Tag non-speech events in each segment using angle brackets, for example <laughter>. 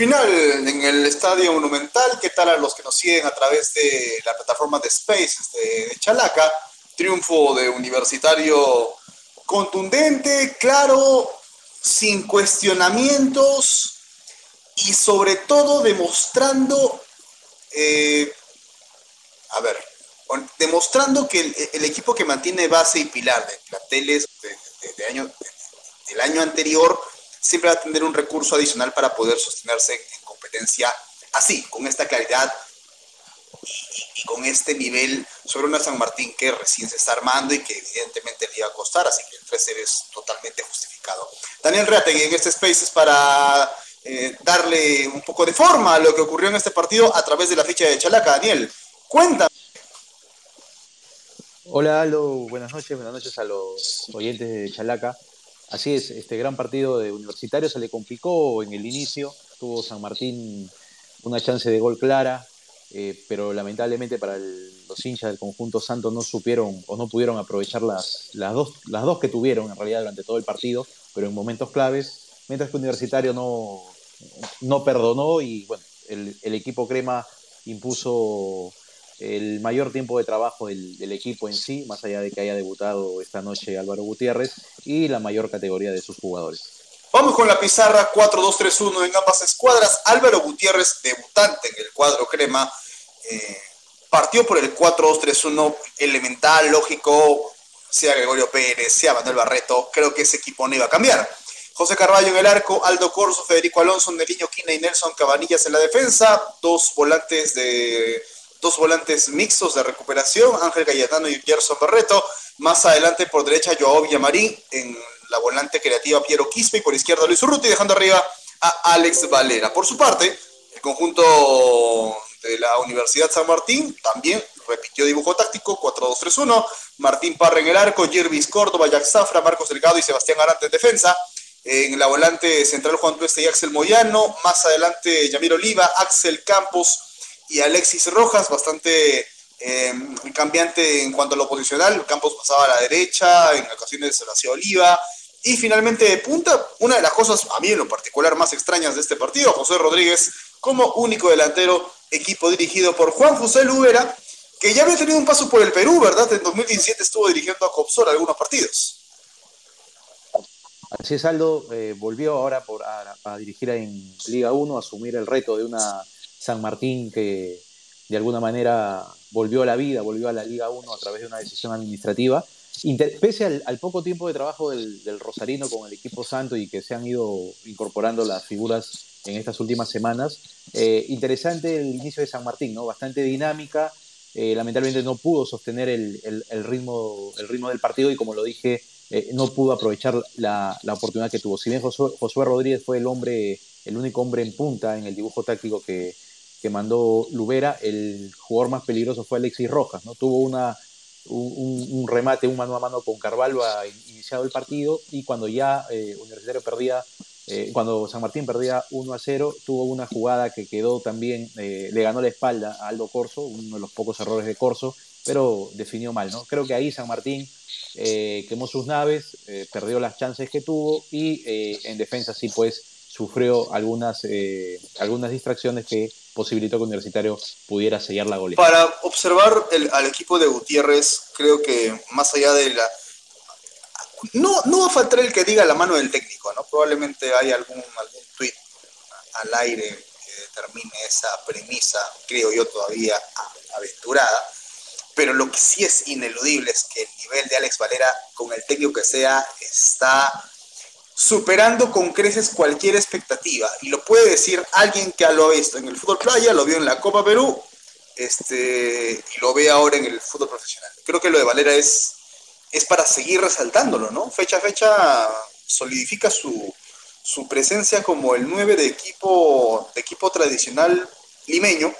final en el Estadio Monumental. ¿Qué tal a los que nos siguen a través de la plataforma de Spaces de, Chalaca? Triunfo de Universitario contundente, claro, sin cuestionamientos y sobre todo demostrando, eh, a ver, demostrando que el, equipo que mantiene base y pilar de planteles de, año, del año anterior siempre va a tener un recurso adicional para poder sostenerse en, competencia así, con esta claridad y, con este nivel sobre una San Martín que recién se está armando y que evidentemente le iba a costar, así que el 3 es totalmente justificado. Daniel Reategui en este space es para eh, darle un poco de forma a lo que ocurrió en este partido a través de la ficha de Chalaca. Daniel, cuéntame. Hola Aldo, buenas noches, buenas noches a los oyentes de Chalaca. Así es, este gran partido de Universitario se le complicó en el inicio, tuvo San Martín una chance de gol clara, eh, pero lamentablemente para los hinchas del conjunto santo no supieron o no pudieron aprovechar las, las, dos, las dos que tuvieron en realidad durante todo el partido, pero en momentos claves, mientras que Universitario no, no perdonó y bueno, el, el equipo crema impuso el mayor tiempo de trabajo del, equipo en sí, más allá de que haya debutado esta noche Álvaro Gutiérrez, y la mayor categoría de sus jugadores. Vamos con la pizarra 4-2-3-1 en ambas escuadras. Álvaro Gutiérrez, debutante en el cuadro crema, eh, partió por el 4-2-3-1 elemental, lógico, sea Gregorio Pérez, sea Manuel Barreto, creo que ese equipo no iba a cambiar. José Carballo en el arco, Aldo Corso, Federico Alonso, Neliño Quina y Nelson Cabanillas en la defensa, dos volantes de dos volantes mixtos de recuperación, Ángel Galletano y Gerson Barreto. Más adelante por derecha Joao Villamarín, en la volante creativa Piero Quispe y por izquierda Luis Urruti, dejando arriba a Alex Valera. Por su parte, el conjunto de la Universidad San Martín también repitió dibujo táctico 4-2-3-1. Martín Parra en el arco, Jervis Córdoba, Jack Zafra, Marcos Delgado y Sebastián Arante en defensa. En la volante central Juan Tueste y Axel Moyano. Más adelante Yamir Oliva, Axel Campos, y Alexis Rojas, bastante eh, cambiante en cuanto a lo posicional. Campos pasaba a la derecha, en ocasiones se lo hacía Oliva. Y finalmente de punta, una de las cosas a mí en lo particular más extrañas de este partido, José Rodríguez como único delantero, equipo dirigido por Juan José Lubera, que ya había tenido un paso por el Perú, ¿verdad? En 2017 estuvo dirigiendo a Copsor algunos partidos. Así es, Aldo, eh, volvió ahora por, a, dirigir en Liga 1, a asumir el reto de una San Martín que de alguna manera volvió a la vida, volvió a la Liga 1 a través de una decisión administrativa. pese al, poco tiempo de trabajo del, Rosarino con el equipo santo y que se han ido incorporando las figuras en estas últimas semanas, eh, interesante el inicio de San Martín, ¿no? bastante dinámica, eh, lamentablemente no pudo sostener el, ritmo, el ritmo del partido y como lo dije, eh, no pudo aprovechar la, oportunidad que tuvo. Si bien Josué Rodríguez fue el hombre, el único hombre en punta en el dibujo táctico que, que mandó Lubera, el jugador más peligroso fue Alexis Rojas, ¿no? Tuvo una, un, remate, un mano a mano con Carvalho a iniciado el partido y cuando ya eh, Universitario perdía, eh, cuando San Martín perdía 1 a 0, tuvo una jugada que quedó también, eh, le ganó la espalda a Aldo Corso, uno de los pocos errores de Corso, pero definió mal, ¿no? Creo que ahí San Martín quemó sus naves, perdió las chances que tuvo y en defensa sí pues sufrió algunas, algunas distracciones que posibilitó que Universitario pudiera sellar la goleada. Para observar al equipo de Gutiérrez, creo que más allá de la... No, no va a faltar el que diga la mano del técnico, ¿no? Probablemente hay algún, algún tuit al aire que determine esa premisa, creo yo todavía aventurada, pero lo que sí es ineludible es que el nivel de Alex Valera, con el técnico que sea, está superando con creces cualquier expectativa. Y lo puede decir alguien que lo ha visto en el fútbol playa, lo vio en la Copa Perú, este, y lo ve ahora en el fútbol profesional. Creo que lo de Valera es, es para seguir resaltándolo, ¿no? Fecha a fecha solidifica su, su presencia como el 9 de equipo, de equipo tradicional limeño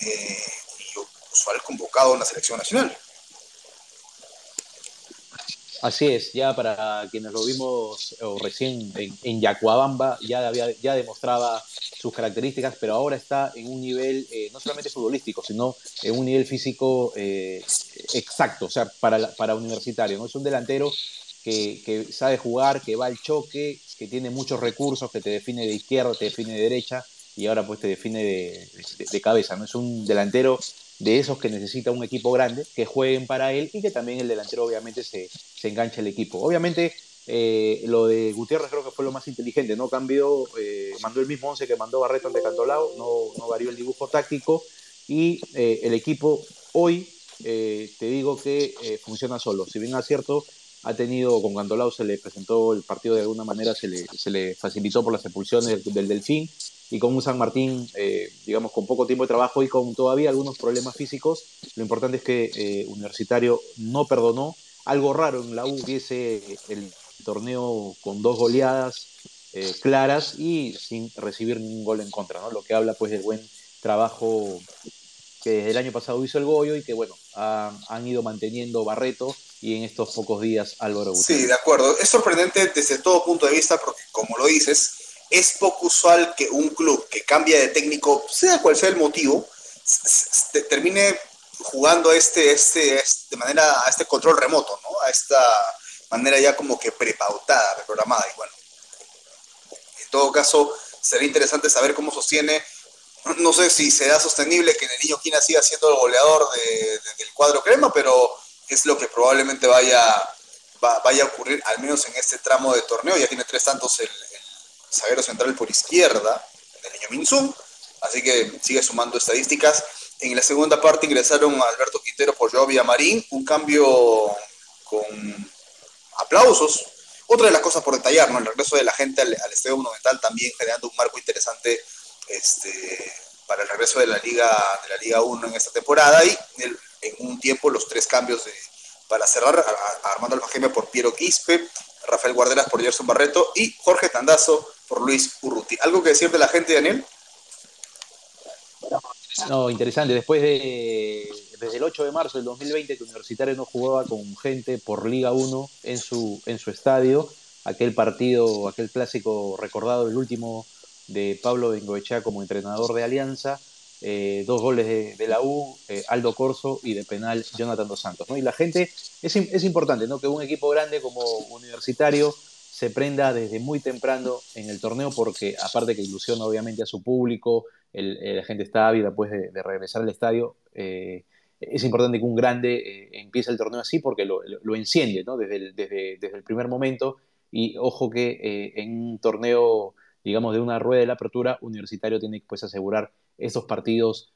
eh, y usual convocado en la selección nacional. Así es, ya para quienes lo vimos recién en, en Yacuabamba, ya, había, ya demostraba sus características, pero ahora está en un nivel eh, no solamente futbolístico, sino en un nivel físico eh, exacto, o sea, para, para universitario. ¿no? Es un delantero que, que, sabe jugar, que va al choque, que tiene muchos recursos, que te define de izquierda, te define de derecha, y ahora pues te define de, cabeza, ¿no? Es un delantero de esos que necesita un equipo grande, que jueguen para él y que también el delantero obviamente se, se enganche el equipo. Obviamente eh, lo de Gutiérrez creo que fue lo más inteligente, ¿no? Cambió, eh, mandó el mismo 11 que mandó Barreto ante Cantolao, no, no varió el dibujo táctico y eh, el equipo hoy, te digo que funciona solo. Si bien es cierto, ha tenido, con Cantolao se le presentó el partido de alguna manera, se le, se le facilitó por las expulsiones del, Delfín y con un San Martín, digamos, con poco tiempo de trabajo y con todavía algunos problemas físicos, lo importante es que Universitario no perdonó. Algo raro en la U hubiese el torneo con dos goleadas eh, claras y sin recibir ningún gol en contra, ¿no? Lo que habla pues del buen trabajo que desde el año pasado hizo el Goyo y que bueno, han ido manteniendo Barreto y en estos pocos días Álvaro Gutiérrez. Sí, de acuerdo. Es sorprendente desde todo punto de vista porque, como lo dices, es poco usual que un club que cambia de técnico, sea cual sea el motivo, termine jugando este, este, de manera a este control remoto, ¿no? A esta manera ya como que prepautada, reprogramada. Y bueno, en todo caso, sería interesante saber cómo sostiene, no sé si será sostenible que el niño Quina siga siendo el goleador del cuadro crema, pero es lo que probablemente vaya, vaya a ocurrir, al menos en este tramo de torneo. Ya tiene tres tantos el, zaguero central por izquierda, el niño Minzum, así que sigue sumando estadísticas. En la segunda parte ingresaron a Alberto Quintero por Joao Marín, un cambio con aplausos. Otra de las cosas por detallar, ¿no? El regreso de la gente al, Estadio Monumental también generando un marco interesante este, para el regreso de la Liga de la Liga 1 en esta temporada y en un tiempo los tres cambios para cerrar a, Armando Alfajeme por Piero Quispe, Rafael Guarderas por Gerson Barreto y Jorge Tandazo por Luis Urruti. ¿Algo que decir de la gente, Daniel? No, interesante. Después de desde el 8 de marzo del 2020 que Universitario no jugaba con gente por Liga 1 en su, en su estadio, aquel partido, aquel clásico recordado, el último de Pablo Bengoechea como entrenador de Alianza, eh, dos goles de, la U, eh, Aldo Corso y de penal Jonathan Dos Santos. ¿no? Y la gente, es, es importante ¿no? que un equipo grande como Universitario se prenda desde muy temprano en el torneo porque aparte que ilusiona obviamente a su público, la gente está ávida pues, de, regresar al estadio. Eh, es importante que un grande eh, empiece el torneo así porque lo, enciende ¿no? desde, el, desde, el, primer momento. Y ojo que eh, en un torneo, digamos, de una rueda de la apertura, Universitario tiene que pues, asegurar esos partidos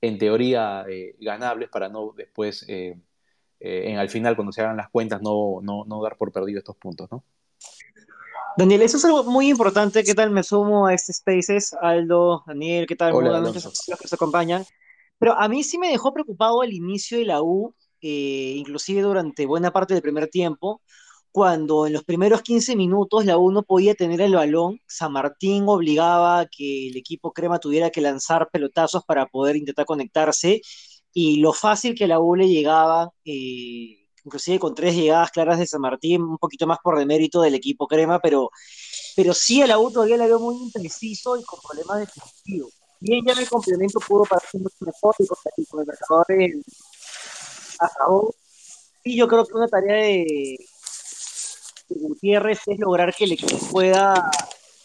en teoría eh, ganables para no después, en, al final, cuando se hagan las cuentas, no, no, no dar por perdido estos puntos. ¿no? Daniel, eso es algo muy importante. ¿Qué tal? Me sumo a este Spaces. Aldo, Daniel, ¿qué tal? Hola, los que nos acompañan. Pero a mí sí me dejó preocupado el inicio de la U, eh, inclusive durante buena parte del primer tiempo, cuando en los primeros 15 minutos la U no podía tener el balón, San Martín obligaba a que el equipo crema tuviera que lanzar pelotazos para poder intentar conectarse, y lo fácil que la U le llegaba, eh, inclusive con tres llegadas claras de San Martín, un poquito más por demérito del equipo crema, pero, pero sí a la U todavía la veo muy impreciso y con problemas defensivos bien ya en el complemento pudo parecer mucho mejor con, el marcador a favor. Y yo creo que una tarea de, Gutiérrez es lograr que el equipo pueda,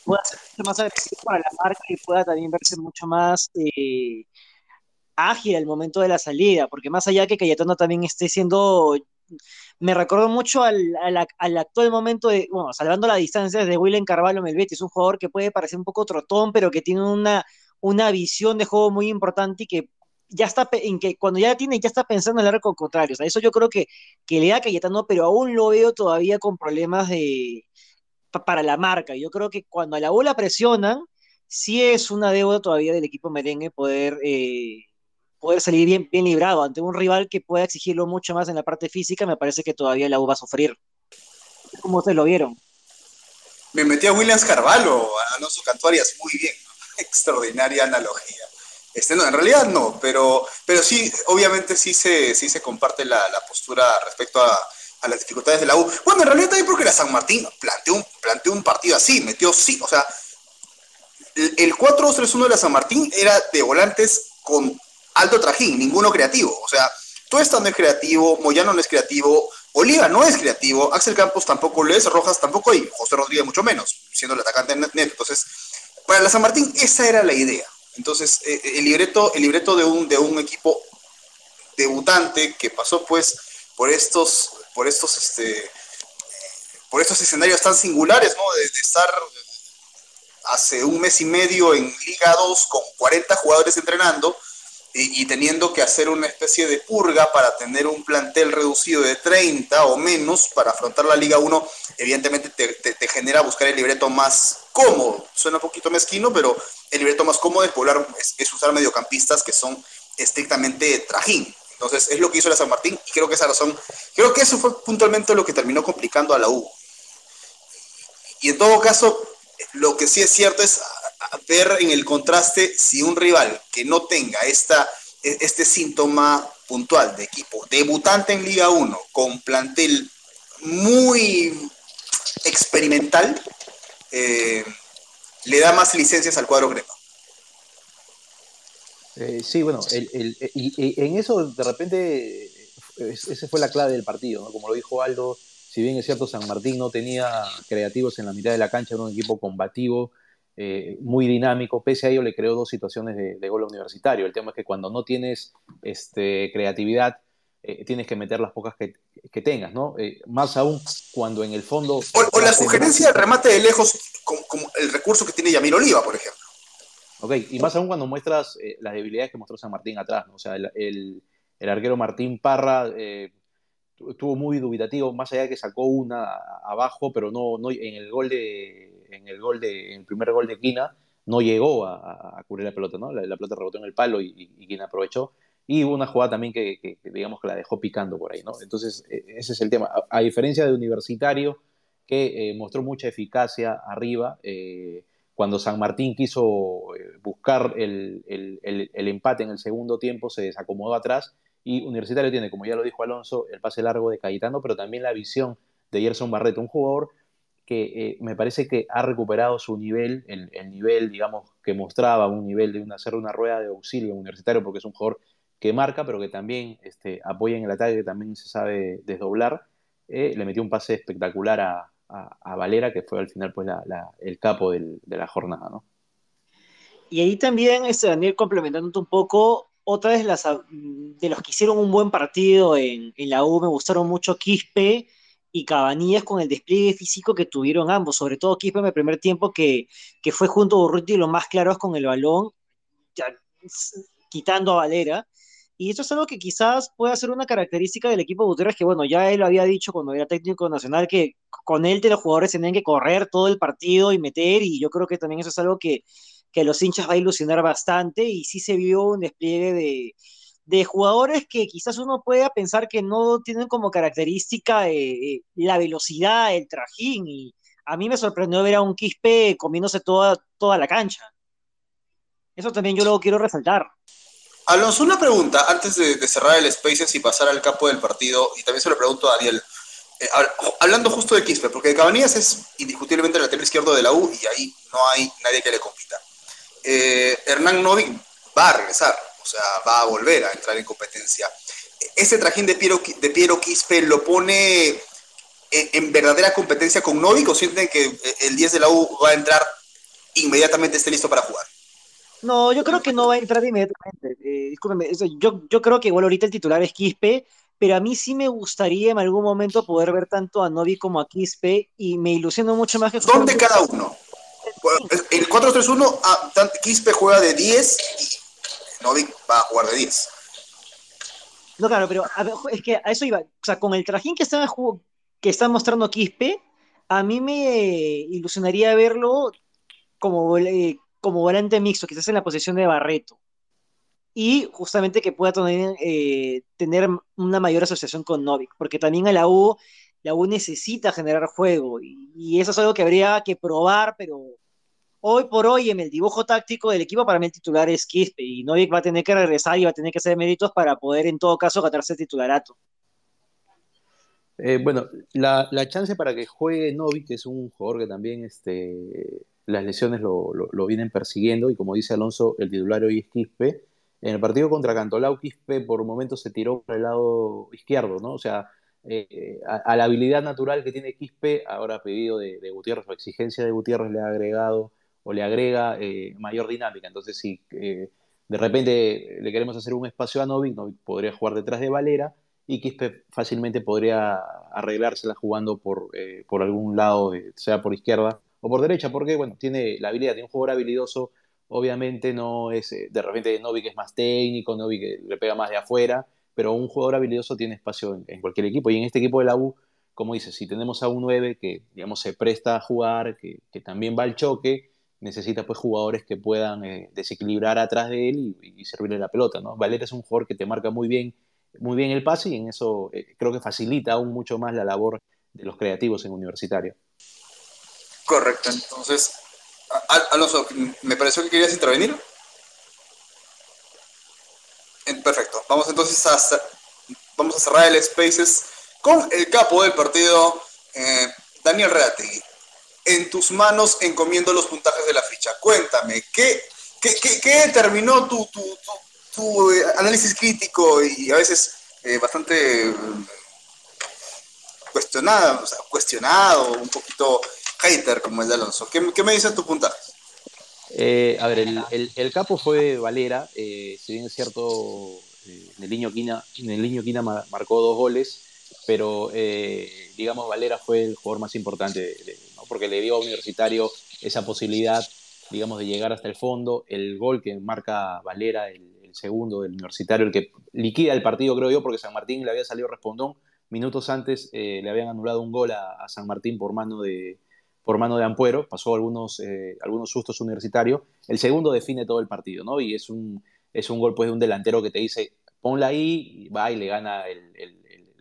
pueda ser mucho más agresivo para la marca y pueda también verse mucho más eh, ágil al momento de la salida, porque más allá que Cayetano también esté siendo me recordó mucho al, al, actual momento de, bueno, salvando las distancias de William Carvalho Melvetti, es un jugador que puede parecer un poco trotón, pero que tiene una, una visión de juego muy importante y que ya está, en que cuando ya tiene, ya está pensando en el arco contrario. O sea, eso yo creo que, que le da Cayetano, pero aún lo veo todavía con problemas de, para la marca. Yo creo que cuando a la bola presionan, sí es una deuda todavía del equipo merengue poder, eh, poder salir bien, bien librado ante un rival que pueda exigirlo mucho más en la parte física. Me parece que todavía la U va a sufrir. ¿Cómo ustedes lo vieron? Me metí a Williams Carvalho, a Alonso Cantuarias, muy bien <laughs> extraordinaria analogía. Este, no, en realidad no, pero, pero sí, obviamente sí se, sí se comparte la, postura respecto a, las dificultades de la U. Bueno, en realidad también porque la San Martín planteó un, planteó un partido así, metió sí, o sea, el, 4-2-3-1 de la San Martín era de volantes con alto trajín, ninguno creativo, o sea, Tuesta no es creativo, Moyano no es creativo, Oliva no es creativo, Axel Campos tampoco lo es, Rojas tampoco y José Rodríguez mucho menos, siendo el atacante neto. Entonces, para la San Martín esa era la idea. Entonces, eh, el libreto, el libreto de, un, de un equipo debutante que pasó pues por estos, por estos, este, por estos escenarios tan singulares, ¿no? De, estar hace un mes y medio en Liga 2 con 40 jugadores entrenando y, teniendo que hacer una especie de purga para tener un plantel reducido de 30 o menos para afrontar la Liga 1, evidentemente te, genera buscar el libreto más cómodo. Suena un poquito mezquino, pero el libreto más cómodo de poblar es usar mediocampistas que son estrictamente trajín. Entonces, es lo que hizo la San Martín y creo que esa razón, creo que eso fue puntualmente lo que terminó complicando a la U. Y en todo caso, lo que sí es cierto es ver en el contraste si un rival que no tenga esta, e, este síntoma puntual de equipo debutante en Liga 1 con plantel muy experimental, eh, le da más licencias al cuadro crema. Eh, sí, bueno, y, en eso de repente esa fue la clave del partido, ¿no? como lo dijo Aldo, si bien es cierto San Martín no tenía creativos en la mitad de la cancha, era un equipo combativo, eh, muy dinámico, pese a ello le creó dos situaciones de, gol universitario. El tema es que cuando no tienes este, creatividad, eh, tienes que meter las pocas que, tengas, ¿no? más aún cuando en el fondo... O, la sugerencia de remate de lejos, como, el recurso que tiene Yamir Oliva, por ejemplo. Ok, y más aún cuando muestras eh, las debilidades que mostró San Martín atrás, ¿no? O sea, el, arquero Martín Parra eh, estuvo muy dubitativo, más allá de que sacó una abajo, pero no, no en el gol de, en el gol de, el primer gol de Quina, no llegó a, cubrir la pelota, ¿no? La, pelota rebotó en el palo y, y, Quina aprovechó. Y hubo una jugada también que, digamos que la dejó picando por ahí, ¿no? Entonces, e, ese es el tema. A, diferencia de Universitario, que eh, mostró mucha eficacia arriba, cuando San Martín quiso eh, buscar el, empate en el segundo tiempo, se desacomodó atrás y Universitario tiene, como ya lo dijo Alonso, el pase largo de Cayetano, pero también la visión de Gerson Barreto, un jugador que eh, me parece que ha recuperado su nivel, el, nivel, digamos, que mostraba, un nivel de una, hacer una rueda de auxilio universitario, porque es un jugador que marca, pero que también este, apoya en el ataque, que también se sabe desdoblar. Eh, le metió un pase espectacular a, a, Valera, que fue al final pues, el capo de la jornada. ¿no? Y ahí también, este, Daniel, complementando un poco, otra vez las, de los que hicieron un buen partido en, la U, me gustaron mucho Quispe y Cabanillas con el despliegue físico que tuvieron ambos, sobre todo Quispe en el primer tiempo, que, que fue junto a Urruti los más claros con el balón, quitando a Valera. Y esto es algo que quizás pueda ser una característica del equipo Gutiérrez, que bueno, ya él lo había dicho cuando era técnico nacional, que con él de los jugadores tenían que correr todo el partido y meter, y yo creo que también eso es algo que, que los hinchas va a ilusionar bastante, y sí se vio un despliegue de, de jugadores que quizás uno pueda pensar que no tienen como característica eh, eh, la velocidad, el trajín, y a mí me sorprendió ver a un Quispe comiéndose toda, toda la cancha. Eso también yo lo quiero resaltar. Alonso, una pregunta antes de, cerrar el Spaces y pasar al campo del partido, y también se lo pregunto a Daniel. Eh, hablando justo de Quispe, porque Cabanillas es indiscutiblemente el lateral izquierdo de la U y ahí no hay nadie que le compita. Eh, Hernán Novik va a regresar, o sea, va a volver a entrar en competencia. ¿Ese trajín de Piero, de Piero Quispe lo pone en, verdadera competencia con Novik o sienten que el 10 de la U va a entrar inmediatamente, esté listo para jugar? No, yo creo que no va a entrar inmediatamente. Eh, yo, yo creo que igual ahorita el titular es Quispe, pero a mí sí me gustaría en algún momento poder ver tanto a Novi como a Quispe y me ilusiono mucho más que... ¿Dónde cada uno? El 4-3-1, ah, Quispe juega de 10 y Novi va a jugar de 10. No, claro, pero es que a eso iba. O sea, con el trajín que está, mostrando Quispe, a mí me ilusionaría verlo como eh, como volante mixto, quizás en la posición de Barreto. Y justamente que pueda tener, eh, tener una mayor asociación con Novik, porque también a la U, la U necesita generar juego, y, eso es algo que habría que probar, pero hoy por hoy en el dibujo táctico del equipo para mí el titular es Quispe, y Novik va a tener que regresar y va a tener que hacer méritos para poder en todo caso gatarse el titularato. Eh, bueno, la, la, chance para que juegue Novik, que es un jugador que también este, las lesiones lo, vienen persiguiendo y como dice Alonso, el titular hoy es Quispe. En el partido contra Cantolao, Quispe por momentos se tiró por el lado izquierdo, ¿no? O sea, eh, a, la habilidad natural que tiene Quispe, ahora pedido de, Gutiérrez o exigencia de Gutiérrez le ha agregado o le agrega eh, mayor dinámica. Entonces, si eh, de repente le queremos hacer un espacio a Novik, podría jugar detrás de Valera y Quispe fácilmente podría arreglársela jugando por, eh, por algún lado, sea por izquierda o por derecha, porque bueno, tiene la habilidad, de un jugador habilidoso, obviamente no es, de repente Novik es más técnico, Novik le pega más de afuera, pero un jugador habilidoso tiene espacio en, cualquier equipo, y en este equipo de la U, como dices, si tenemos a un 9 que, digamos, se presta a jugar, que, que también va al choque, necesita pues jugadores que puedan eh, desequilibrar atrás de él y, servirle la pelota, ¿no? Valera es un jugador que te marca muy bien, muy bien el pase y en eso eh, creo que facilita aún mucho más la labor de los creativos en universitario. Correcto, entonces, Alonso, me pareció que querías intervenir. Perfecto, vamos entonces a, vamos a cerrar el Spaces con el capo del partido, eh, Daniel Reategui en tus manos encomiendo los puntajes de la ficha. Cuéntame, ¿qué, qué, determinó tu, tu, eh, análisis crítico y a veces eh, bastante mm, cuestionado, cuestionado, un poquito hater como el de Alonso? ¿Qué, me dicen tus puntajes? Eh, a ver, el, capo fue Valera, si bien es cierto, en el Niño Quina, el Niño Quina marcó dos goles, pero digamos Valera fue el jugador más importante de, porque le dio a Universitario esa posibilidad, digamos, de llegar hasta el fondo. El gol que marca Valera, el, segundo del Universitario, el que liquida el partido, creo yo, porque San Martín le había salido respondón. Minutos antes eh, le habían anulado un gol a, San Martín por mano de, por mano de Ampuero, pasó algunos, eh, algunos sustos universitario. El segundo define todo el partido, ¿no? Y es un, es un gol pues, de un delantero que te dice, ponla ahí, y va y le gana,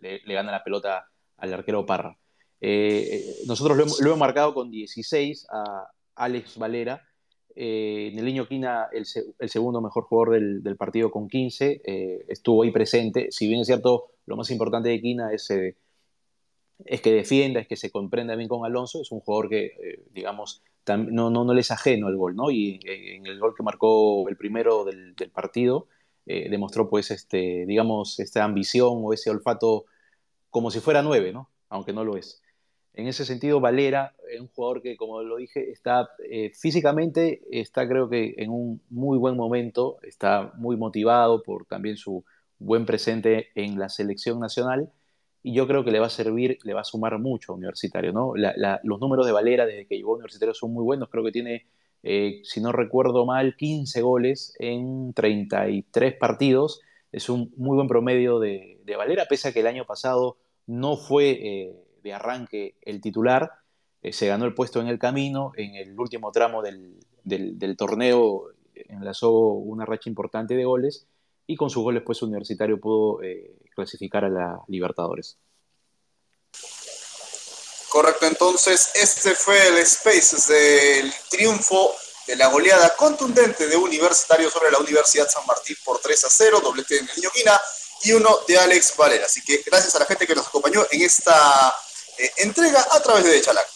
le, gana la pelota al arquero Parra. Eh, nosotros lo, hemos marcado con 16 a Alex Valera. Eh, en el Niño Quina, el, segundo mejor jugador del, partido con 15, eh, estuvo ahí presente. Si bien es cierto, lo más importante de Quina es, que defienda, es que se comprenda bien con Alonso. Es un jugador que, digamos, no, no, no le es ajeno al gol, ¿no? Y en el gol que marcó el primero del, del partido, demostró, pues, este, digamos, esta ambición o ese olfato como si fuera nueve, ¿no? Aunque no lo es. En ese sentido, Valera es un jugador que, como lo dije, está eh, físicamente, está creo que en un muy buen momento, está muy motivado por también su buen presente en la selección nacional y yo creo que le va a servir, le va a sumar mucho a Universitario. ¿no? los números de Valera desde que llegó a Universitario son muy buenos, creo que tiene, eh, si no recuerdo mal, 15 goles en 33 partidos, es un muy buen promedio de, Valera, pese a que el año pasado no fue... Eh, de arranque el titular, eh, se ganó el puesto en el camino, en el último tramo del, torneo enlazó una racha importante de goles y con sus goles pues Universitario pudo eh, clasificar a la Libertadores. Correcto, entonces este fue el Spaces del triunfo de la goleada contundente de Universitario sobre la Universidad San Martín por 3 a 0, doblete de Niño y uno de Alex Valera. Así que gracias a la gente que nos acompañó en esta eh, entrega a través de Chalac.